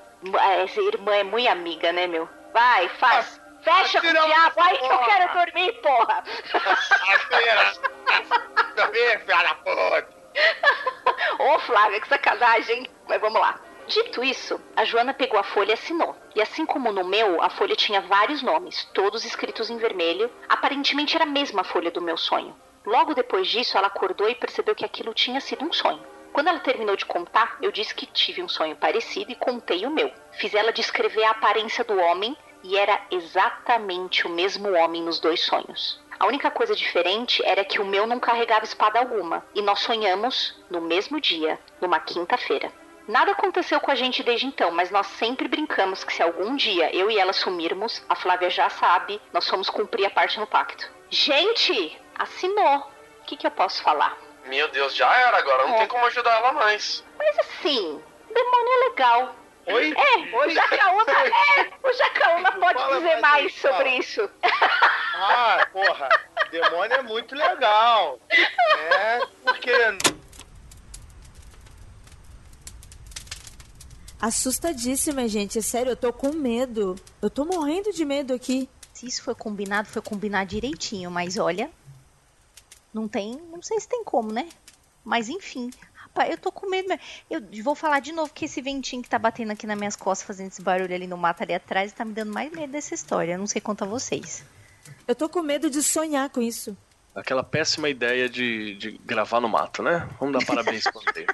Essa irmã é muito amiga, né, meu? Vai, faz. Fecha com o diabo aí que eu quero dormir, porra. Dormir, filha da puta. Ô, Flávia, que sacanagem. Mas vamos lá. Dito isso, a Joana pegou a folha e assinou. E assim como no meu, a folha tinha vários nomes, todos escritos em vermelho. Aparentemente era a mesma folha do meu sonho. Logo depois disso, ela acordou e percebeu que aquilo tinha sido um sonho. Quando ela terminou de contar, eu disse que tive um sonho parecido e contei o meu. Fiz ela descrever a aparência do homem e era exatamente o mesmo homem nos dois sonhos. A única coisa diferente era que o meu não carregava espada alguma e nós sonhamos no mesmo dia, numa quinta-feira. Nada aconteceu com a gente desde então, mas nós sempre brincamos que se algum dia eu e ela sumirmos, a Flávia já sabe, nós fomos cumprir a parte no pacto. Gente, assinou. O que, que eu posso falar? Meu Deus, já era agora, não É. tem como ajudar ela mais. Mas assim, demônio é legal. Oi? É, o Jacaúna, é, o Jacaúna pode Fala dizer mais fala. sobre isso. Ah, porra, demônio é muito legal. É, porque Assustadíssima, gente. É sério, eu tô com medo. Eu tô morrendo de medo aqui. Se isso foi combinado, foi combinar direitinho, mas olha. Não tem. Não sei se tem como, né? Mas enfim. Rapaz, eu tô com medo. mesmo. Eu vou falar de novo que esse ventinho que tá batendo aqui nas minhas costas, fazendo esse barulho ali no mato ali atrás, tá me dando mais medo dessa história. Eu não sei quanto a vocês. Eu tô com medo de sonhar com isso. Aquela péssima ideia de, de gravar no mato, né? Vamos dar parabéns pro Andrei.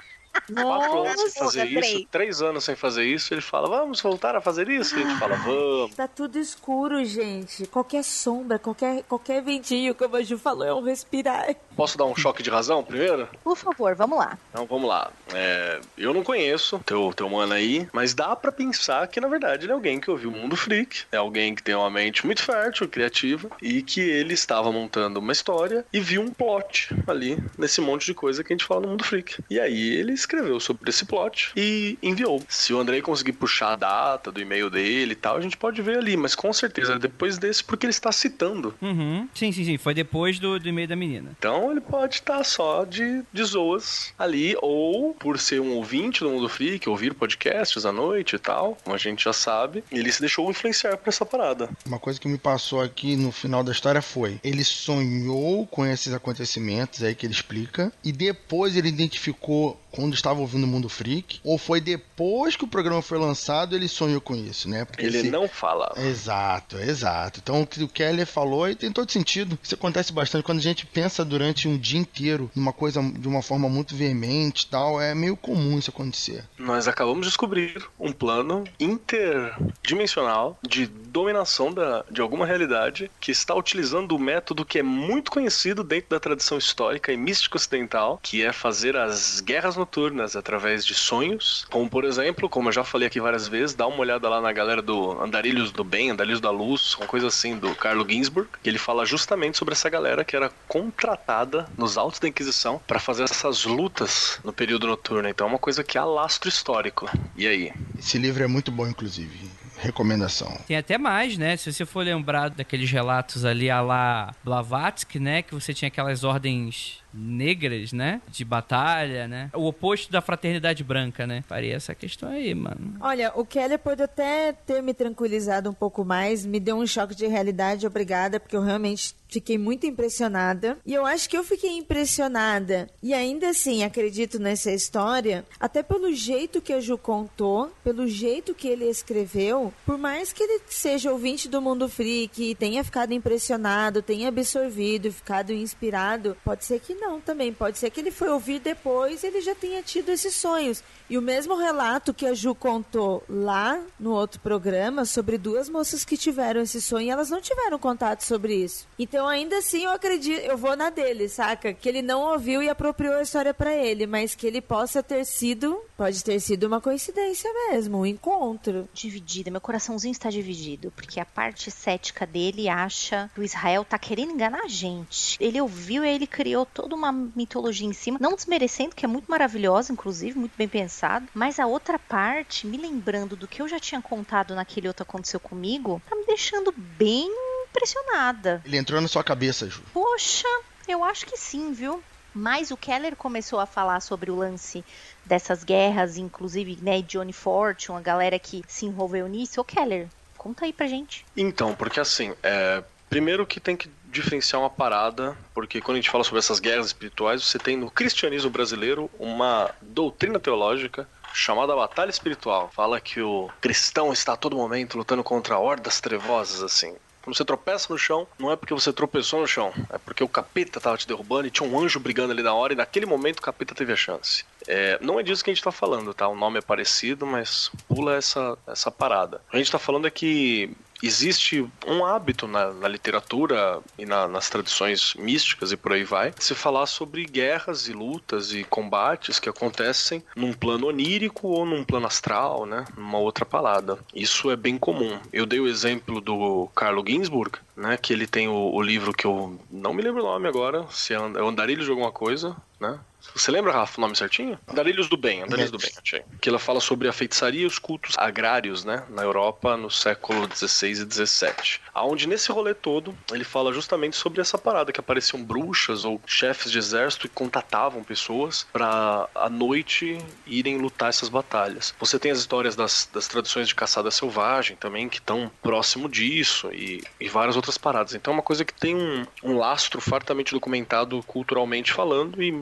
Quatro anos sem fazer Andrei. isso, três anos sem fazer isso, ele fala, vamos voltar a fazer isso? E a gente fala, vamos. Tá tudo escuro, gente. Qualquer sombra, qualquer, qualquer ventinho, como a Ju falou, é um respirar. Posso dar um choque de razão primeiro? Por favor, vamos lá. Então vamos lá. É, eu não conheço teu, teu mano aí, mas dá pra pensar que na verdade ele é alguém que ouviu o Mundo Freak, é alguém que tem uma mente muito fértil, criativa, e que ele estava montando uma história e viu um plot ali nesse monte de coisa que a gente fala no Mundo Freak. E aí ele escreveu sobre esse plot e enviou. Se o Andrei conseguir puxar a data do e-mail dele e tal, a gente pode ver ali, mas com certeza é depois desse, porque ele está citando. Uhum. Sim, sim, sim. Foi depois do, do e-mail da menina. Então ele pode estar só de, de zoas ali, ou por ser um ouvinte do Mundo Freak, ouvir podcasts à noite e tal, como a gente já sabe, ele se deixou influenciar por essa parada. Uma coisa que me passou aqui no final da história foi: ele sonhou com esses acontecimentos aí que ele explica, e depois ele identificou quando estava ouvindo o Mundo Freak, ou foi depois que o programa foi lançado ele sonhou com isso, né? Porque Ele esse- não fala. Exato, exato. Então o que o Keller falou e tem todo sentido. Isso acontece bastante quando a gente pensa durante um dia inteiro numa coisa de uma forma muito veemente e tal. É meio comum isso acontecer. Nós acabamos de descobrir um plano interdimensional de dominação da, de alguma realidade que está utilizando o método que é muito conhecido dentro da tradição histórica e mística ocidental, que é fazer as guerras noturnas através de sonhos. Como, por exemplo, como eu já falei aqui várias vezes, dá uma olhada lá na galera do Andarilhos do Bem, Andarilhos da Luz, uma coisa assim, do Carlo Ginsburg, que ele fala justamente sobre essa galera que era contratada nos autos da Inquisição para fazer essas lutas no período noturno. Então é uma coisa que há lastro histórico. E aí? Esse livro é muito bom, inclusive. Recomendação. Tem até mais, né? Se você for lembrar daqueles relatos ali a lá Blavatsky, né? Que você tinha aquelas ordens negras, né? De batalha, né? O oposto da fraternidade branca, né? Faria essa questão aí, mano. Olha, o Keller pode até ter me tranquilizado um pouco mais, me deu um choque de realidade, obrigada, porque eu realmente fiquei muito impressionada. E eu acho que eu fiquei impressionada. E ainda assim, acredito nessa história, até pelo jeito que a Ju contou, pelo jeito que ele escreveu, por mais que ele seja ouvinte do Mundo Freak e tenha ficado impressionado, tenha absorvido, ficado inspirado, pode ser que não também. Pode ser que ele foi ouvir depois e ele já tenha tido esses sonhos. E o mesmo relato que a Ju contou lá no outro programa sobre duas moças que tiveram esse sonho, elas não tiveram contato sobre isso. Então, ainda assim, eu acredito, eu vou na dele, saca? Que ele não ouviu e apropriou a história pra ele, mas que ele possa ter sido, pode ter sido uma coincidência mesmo, um encontro. Dividida, meu coraçãozinho está dividido, porque a parte cética dele acha que o Israel tá querendo enganar a gente. Ele ouviu e ele criou toda uma mitologia em cima, não desmerecendo, que é muito maravilhosa, inclusive, muito bem pensado, mas a outra parte, me lembrando do que eu já tinha contado naquele outro aconteceu comigo, tá me deixando bem impressionada. Ele entrou na sua cabeça, Ju. Poxa, eu acho que sim, viu? Mas o Keller começou a falar sobre o lance dessas guerras, inclusive, né, Johnny Fortune, a galera que se envolveu nisso. Ô Keller, conta aí pra gente. Então, porque assim, é, primeiro que tem que diferenciar uma parada, porque quando a gente fala sobre essas guerras espirituais, você tem no cristianismo brasileiro uma doutrina teológica chamada Batalha Espiritual. Fala que o cristão está a todo momento lutando contra hordas trevosas, assim. Quando você tropeça no chão, não é porque você tropeçou no chão, é porque o capeta tava te derrubando e tinha um anjo brigando ali na hora e naquele momento o capeta teve a chance. É, não é disso que a gente tá falando, tá? O nome é parecido, mas pula essa, essa parada. A gente tá falando é que existe um hábito na, na literatura e na, nas tradições místicas e por aí vai, se falar sobre guerras e lutas e combates que acontecem num plano onírico ou num plano astral, né? Numa outra parada. Isso é bem comum. Eu dei o exemplo do Carlo Ginsburg, né? Que ele tem o, o livro que eu não me lembro o nome agora, se é, é Andarilhos de alguma coisa, né? Você lembra, Rafa, o nome certinho? Andarilhos do Bem, Andarilhos do Bem, achei. Que ela fala sobre a feitiçaria e os cultos agrários, né, na Europa no século XVI e XVII. Aonde nesse rolê todo, ele fala justamente sobre essa parada, que apareciam bruxas ou chefes de exército e contatavam pessoas para à noite irem lutar essas batalhas. Você tem as histórias das, das tradições de caçada selvagem também, que estão próximo disso, e, e várias outras paradas. Então é uma coisa que tem um, um lastro fartamente documentado culturalmente falando e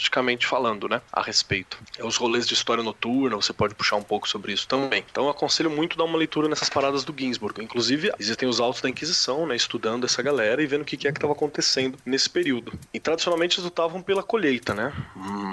misticamente falando, né, a respeito. É os rolês de história noturna, você pode puxar um pouco sobre isso também. Então eu aconselho muito dar uma leitura nessas paradas do Ginsburg. Inclusive, existem os autos da Inquisição, né, estudando essa galera e vendo o que é que estava acontecendo nesse período. E tradicionalmente eles lutavam pela colheita, né,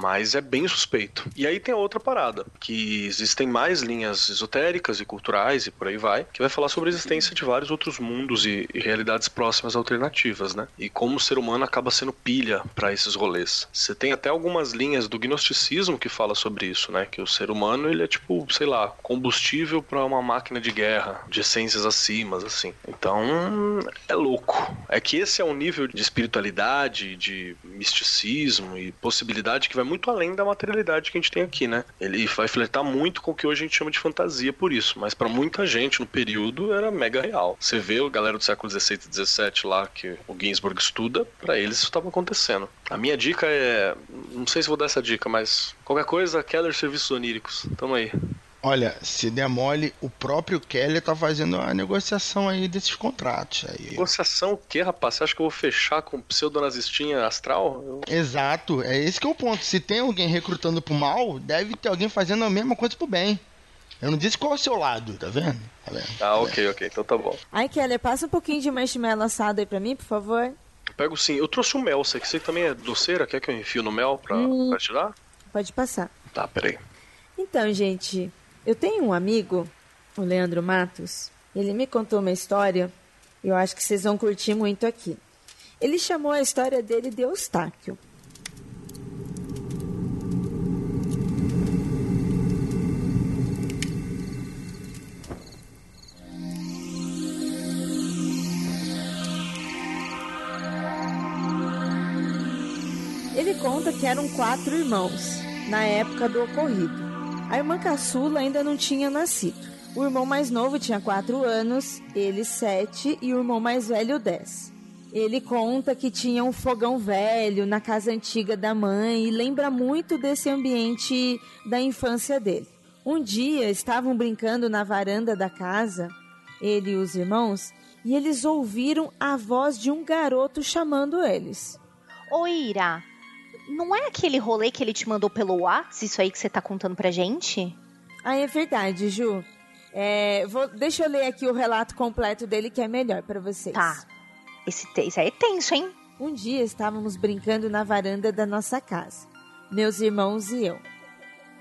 mas é bem suspeito. E aí tem a outra parada, que existem mais linhas esotéricas e culturais e por aí vai, que vai falar sobre a existência de vários outros mundos e, e realidades próximas alternativas, né, e como o ser humano acaba sendo pilha para esses rolês. Você tem até algumas linhas do gnosticismo que fala sobre isso, né? Que o ser humano ele é tipo, sei lá, combustível para uma máquina de guerra, de essências acima, assim. Então, é louco. É que esse é um nível de espiritualidade, de misticismo e possibilidade que vai muito além da materialidade que a gente tem aqui, né? Ele vai flertar muito com o que hoje a gente chama de fantasia por isso, mas para muita gente no período era mega real. Você vê a galera do século 16 e 17 lá que o Ginsburg estuda, para eles isso estava acontecendo. A minha dica é não sei se vou dar essa dica, mas qualquer coisa, Keller Serviços Oníricos. Tamo aí. Olha, se der mole, o próprio Keller tá fazendo a negociação aí desses contratos aí. Negociação o quê, rapaz? Você acha que eu vou fechar com pseudonazistinha astral? Eu... Exato, é esse que é o ponto. Se tem alguém recrutando pro mal, deve ter alguém fazendo a mesma coisa pro bem. Eu não disse qual é o seu lado, tá vendo? Tá vendo? Ah, ok, ok, então tá bom. Ai, Keller, passa um pouquinho de marshmallow assado aí pra mim, por favor. Pego sim. Eu trouxe o mel. Você que você também é doceira? Quer que eu enfio no mel pra, hum, pra tirar? Pode passar. Tá, peraí. Então, gente, eu tenho um amigo, o Leandro Matos. Ele me contou uma história. Eu acho que vocês vão curtir muito aqui. Ele chamou a história dele de Eustáquio. Que eram quatro irmãos na época do ocorrido. A irmã caçula ainda não tinha nascido. O irmão mais novo tinha quatro anos, ele sete e o irmão mais velho dez. Ele conta que tinha um fogão velho na casa antiga da mãe e lembra muito desse ambiente da infância dele. Um dia estavam brincando na varanda da casa, ele e os irmãos, e eles ouviram a voz de um garoto chamando eles. Oi, Ira, não é aquele rolê que ele te mandou pelo WhatsApp, isso aí que você tá contando pra gente? Ah, é verdade, Ju. É, vou, deixa eu ler aqui o relato completo dele que é melhor para vocês. Tá. Esse, esse aí é tenso, hein? Um dia estávamos brincando na varanda da nossa casa, meus irmãos e eu.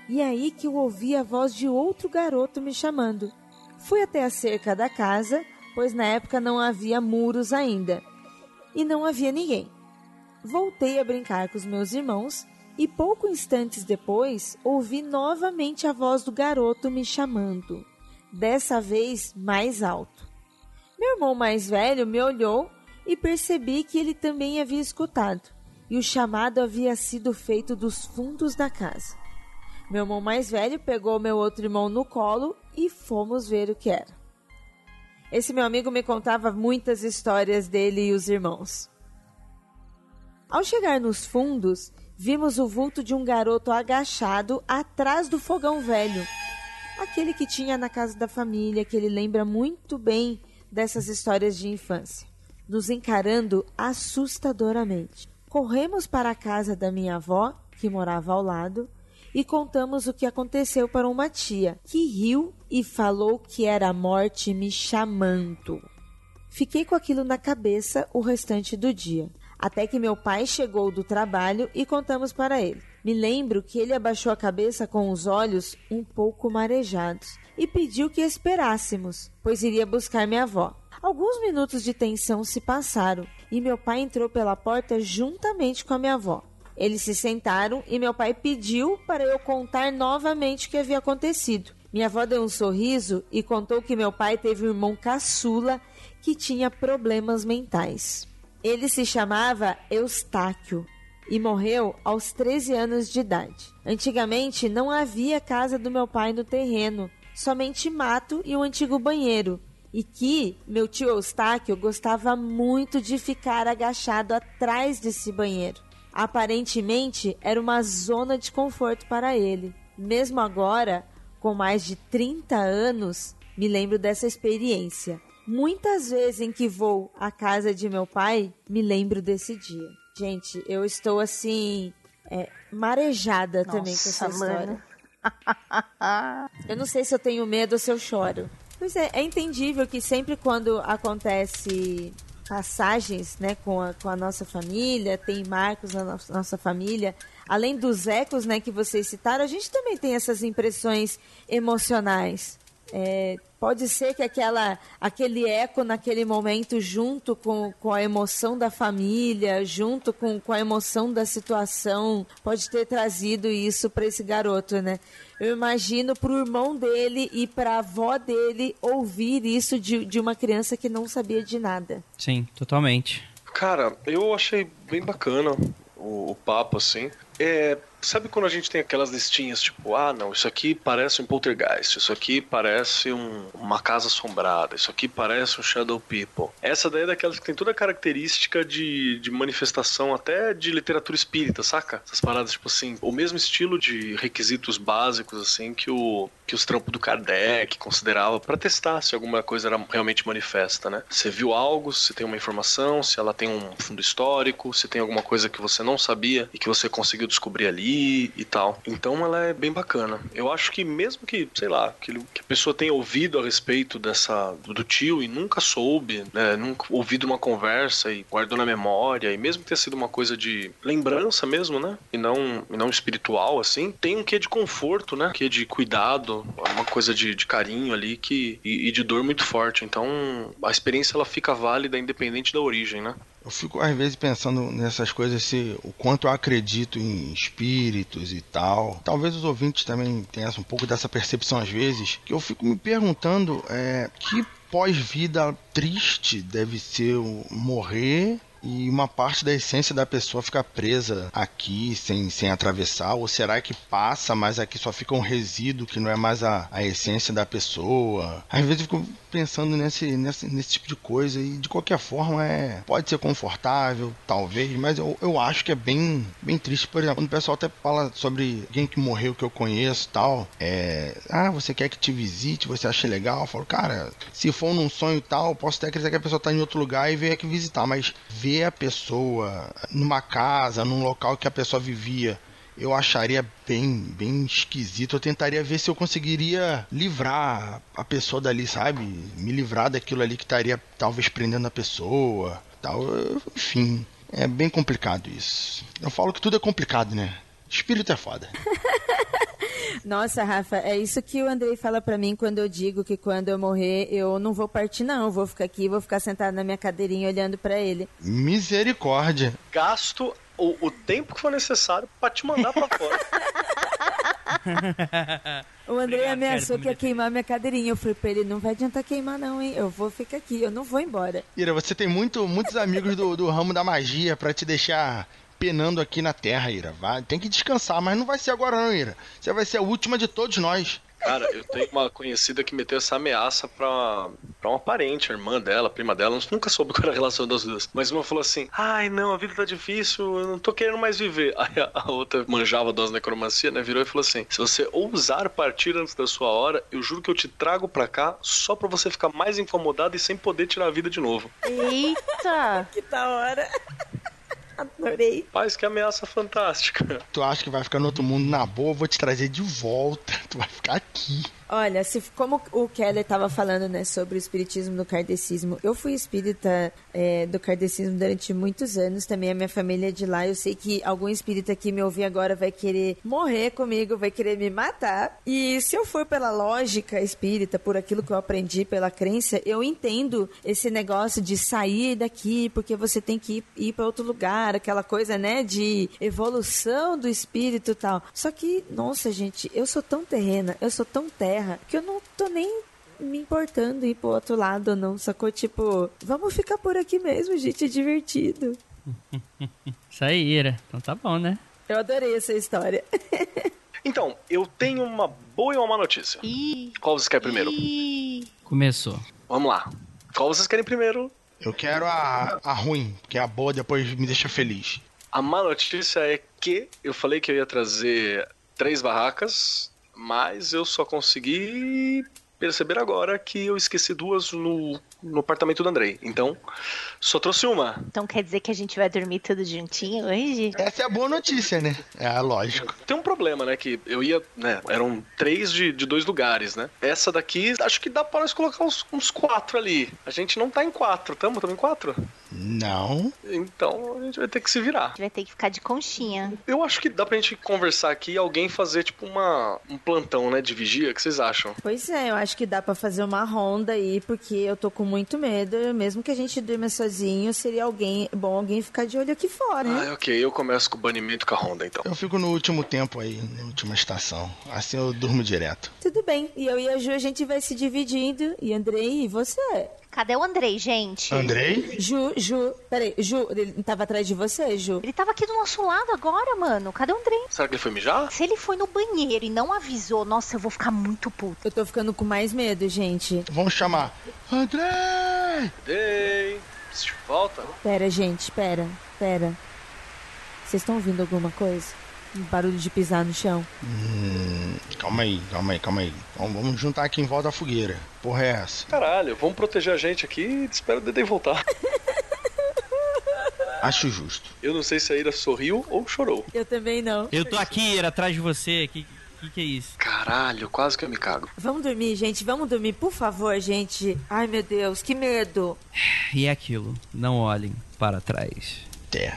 E aí que eu ouvi a voz de outro garoto me chamando. Fui até a cerca da casa, pois na época não havia muros ainda. E não havia ninguém. Voltei a brincar com os meus irmãos e pouco instantes depois ouvi novamente a voz do garoto me chamando, dessa vez mais alto. Meu irmão mais velho me olhou e percebi que ele também havia escutado, e o chamado havia sido feito dos fundos da casa. Meu irmão mais velho pegou meu outro irmão no colo e fomos ver o que era. Esse meu amigo me contava muitas histórias dele e os irmãos. Ao chegar nos fundos, vimos o vulto de um garoto agachado atrás do fogão velho. Aquele que tinha na casa da família, que ele lembra muito bem dessas histórias de infância, nos encarando assustadoramente. Corremos para a casa da minha avó, que morava ao lado, e contamos o que aconteceu para uma tia, que riu e falou que era a morte me chamando. Fiquei com aquilo na cabeça o restante do dia, até que meu pai chegou do trabalho e contamos para ele. Me lembro que ele abaixou a cabeça com os olhos um pouco marejados e pediu que esperássemos, pois iria buscar minha avó. Alguns minutos de tensão se passaram e meu pai entrou pela porta juntamente com a minha avó. Eles se sentaram e meu pai pediu para eu contar novamente o que havia acontecido. Minha avó deu um sorriso e contou que meu pai teve um irmão caçula que tinha problemas mentais. Ele se chamava Eustáquio e morreu aos 13 anos de idade. Antigamente não havia casa do meu pai no terreno, somente mato e um antigo banheiro. E que meu tio Eustáquio gostava muito de ficar agachado atrás desse banheiro. Aparentemente era uma zona de conforto para ele. Mesmo agora, com mais de 30 anos, me lembro dessa experiência. Muitas vezes em que vou à casa de meu pai, me lembro desse dia. Gente, eu estou assim, é, marejada Nossa, também com essa história. eu não sei se eu tenho medo ou se eu choro. Pois é, é entendível que sempre quando acontece passagens né, com, a, com a nossa família, tem marcos na no- nossa família, além dos ecos né, que vocês citaram, a gente também tem essas impressões emocionais. É, pode ser que aquela, aquele eco naquele momento, junto com, com a emoção da família, junto com, com a emoção da situação, pode ter trazido isso para esse garoto, né? Eu imagino para o irmão dele e para a avó dele ouvir isso de, de uma criança que não sabia de nada. Sim, totalmente. Cara, eu achei bem bacana o, o papo, assim. É, sabe quando a gente tem aquelas listinhas, tipo, ah, não, isso aqui parece um poltergeist, isso aqui parece um- uma casa assombrada, isso aqui parece um Shadow People. Essa daí é daquelas que tem toda a característica de, de manifestação até de literatura espírita, saca? Essas paradas, tipo assim, o mesmo estilo de requisitos básicos, assim, que, o, que os trampos do Kardec considerava pra testar se alguma coisa era realmente manifesta, né? Você viu algo, se tem uma informação, se ela tem um fundo histórico, se tem alguma coisa que você não sabia e que você conseguiu descobrir ali e tal. Então ela é bem bacana. Eu acho que mesmo que, sei lá, que, a pessoa tenha ouvido a respeito dessa do tio e nunca soube, né, nunca ouvido uma conversa e guardou na memória, e mesmo que tenha sido uma coisa de lembrança mesmo, né, e não, e não espiritual, assim, tem um quê de conforto, né, quê de cuidado, uma coisa de, de carinho ali que, e, e de dor muito forte. Então a experiência ela fica válida independente da origem, né. Eu fico às vezes pensando nessas coisas, se o quanto eu acredito em espíritos e tal. Talvez os ouvintes também tenham um pouco dessa percepção às vezes, que eu fico me perguntando é, que pós-vida triste deve ser morrer e uma parte da essência da pessoa fica presa aqui sem, sem atravessar? Ou será que passa, mas aqui só fica um resíduo que não é mais a, a essência da pessoa? Às vezes eu fico pensando nesse, nesse, nesse tipo de coisa e de qualquer forma é pode ser confortável, talvez, mas eu, eu acho que é bem, bem triste. Por exemplo, quando o pessoal até fala sobre alguém que morreu que eu conheço tal, é. Ah, você quer que te visite, você acha legal? Eu falo, cara, se for num sonho tal, posso até acreditar que a pessoa tá em outro lugar e veio aqui visitar, mas ver a pessoa numa casa, num local que a pessoa vivia, eu acharia bem, bem esquisito. Eu tentaria ver se eu conseguiria livrar a pessoa dali, sabe? Me livrar daquilo ali que estaria talvez prendendo a pessoa, tal. Enfim, é bem complicado isso. Eu falo que tudo é complicado, né? Espírito é foda. Nossa, Rafa, é isso que o Andrei fala pra mim quando eu digo que quando eu morrer eu não vou partir não, vou ficar aqui, vou ficar sentado na minha cadeirinha olhando pra ele. Misericórdia. Gasto o, o tempo que for necessário pra te mandar pra fora. O Andrei Obrigado, ameaçou que ia queimar minha cadeirinha. Eu falei pra ele, não vai adiantar queimar não, hein? Eu vou ficar aqui, eu não vou embora. Ira, você tem muito, muitos amigos do, do ramo da magia pra te deixar penando aqui na Terra, Ira. Vai, tem que descansar, mas não vai ser agora não, Ira. Você vai ser a última de todos nós. Cara, eu tenho uma conhecida que meteu essa ameaça pra, pra uma parente, a irmã dela, a prima dela, nunca soube qual era a relação das duas. Mas uma falou assim: ai não, a vida tá difícil, eu não tô querendo mais viver. Aí a, a outra manjava das necromancia, né? Virou e falou assim: se você ousar partir antes da sua hora, eu juro que eu te trago pra cá só pra você ficar mais incomodado e sem poder tirar a vida de novo. Eita! Que da hora. Adorei. Paz, que ameaça fantástica. Tu acha que vai ficar no outro mundo na boa, eu vou te trazer de volta. Tu vai ficar aqui. Olha, se, como o Keller estava falando, né, sobre o espiritismo do kardecismo, eu fui espírita é, do kardecismo durante muitos anos, também a minha família é de lá, eu sei que algum espírita que me ouvir agora vai querer morrer comigo, vai querer me matar, e se eu for pela lógica espírita, por aquilo que eu aprendi, pela crença, eu entendo esse negócio de sair daqui, porque você tem que ir, ir para outro lugar, aquela coisa, né, de evolução do espírito e tal. Só que, nossa, gente, eu sou tão terrena, eu sou tão terra, que eu não tô nem me importando ir pro outro lado, não. Sacou? Tipo, vamos ficar por aqui mesmo, gente, é divertido. Isso aí, Ira. Então tá bom, né? Eu adorei essa história. Então, eu tenho uma boa e uma má notícia. Ih, Qual vocês querem primeiro? ih. Começou. Vamos lá. Qual vocês querem primeiro? Eu quero a, a ruim, porque a boa depois me deixa feliz. A má notícia é que eu falei que eu ia trazer três barracas, mas eu só consegui perceber agora que eu esqueci duas no, no apartamento do Andrei. Então, só trouxe uma. Então quer dizer que a gente vai dormir tudo juntinho hoje? Essa é a boa notícia, né? É, lógico. Tem um problema, né? Que eu ia, né? Eram três de, de dois lugares, né? Essa daqui, acho que dá pra nós colocar uns, uns quatro ali. A gente não tá em quatro, tamo? Tamo em quatro? Não. Então a gente vai ter que se virar. A gente vai ter que ficar de conchinha. Eu acho que dá pra gente conversar aqui e alguém fazer, tipo, uma, um plantão, né? De vigia. O que vocês acham? Pois é, eu acho que dá pra fazer uma ronda aí, porque eu tô com muito medo. Mesmo que a gente durma sozinho, seria alguém bom alguém ficar de olho aqui fora, né? Ah, ok. Eu começo com o banimento com a Honda, então. Eu fico no último tempo aí, na última estação. Assim eu durmo direto. Tudo bem. E eu e a Ju, a gente vai se dividindo. E Andrei, e você? Cadê o Andrei, gente? Andrei? Ju, Ju, peraí, Ju, ele tava atrás de você, Ju? Ele tava aqui do nosso lado agora, mano. Cadê o Andrei? Será que ele foi mijar? Se ele foi no banheiro e não avisou, nossa, eu vou ficar muito puto. Eu tô ficando com mais medo, gente. Vamos chamar. Andrei! Dei. Volta. Pera, gente, pera, pera. Vocês estão ouvindo alguma coisa? Um barulho de pisar no chão? Hum, calma aí, calma aí, calma aí. Vamos, vamos juntar aqui em volta da fogueira. Porra é essa? Caralho, vamos proteger a gente aqui e espera o Dedê voltar. Acho justo. Eu não sei se a Ira sorriu ou chorou. Eu também não. Eu tô aqui, Ira, atrás de você. Que, que que é isso? Caralho, quase que eu me cago. Vamos dormir, gente, vamos dormir, por favor, gente. Ai, meu Deus, que medo. E é aquilo. Não olhem para trás. Até.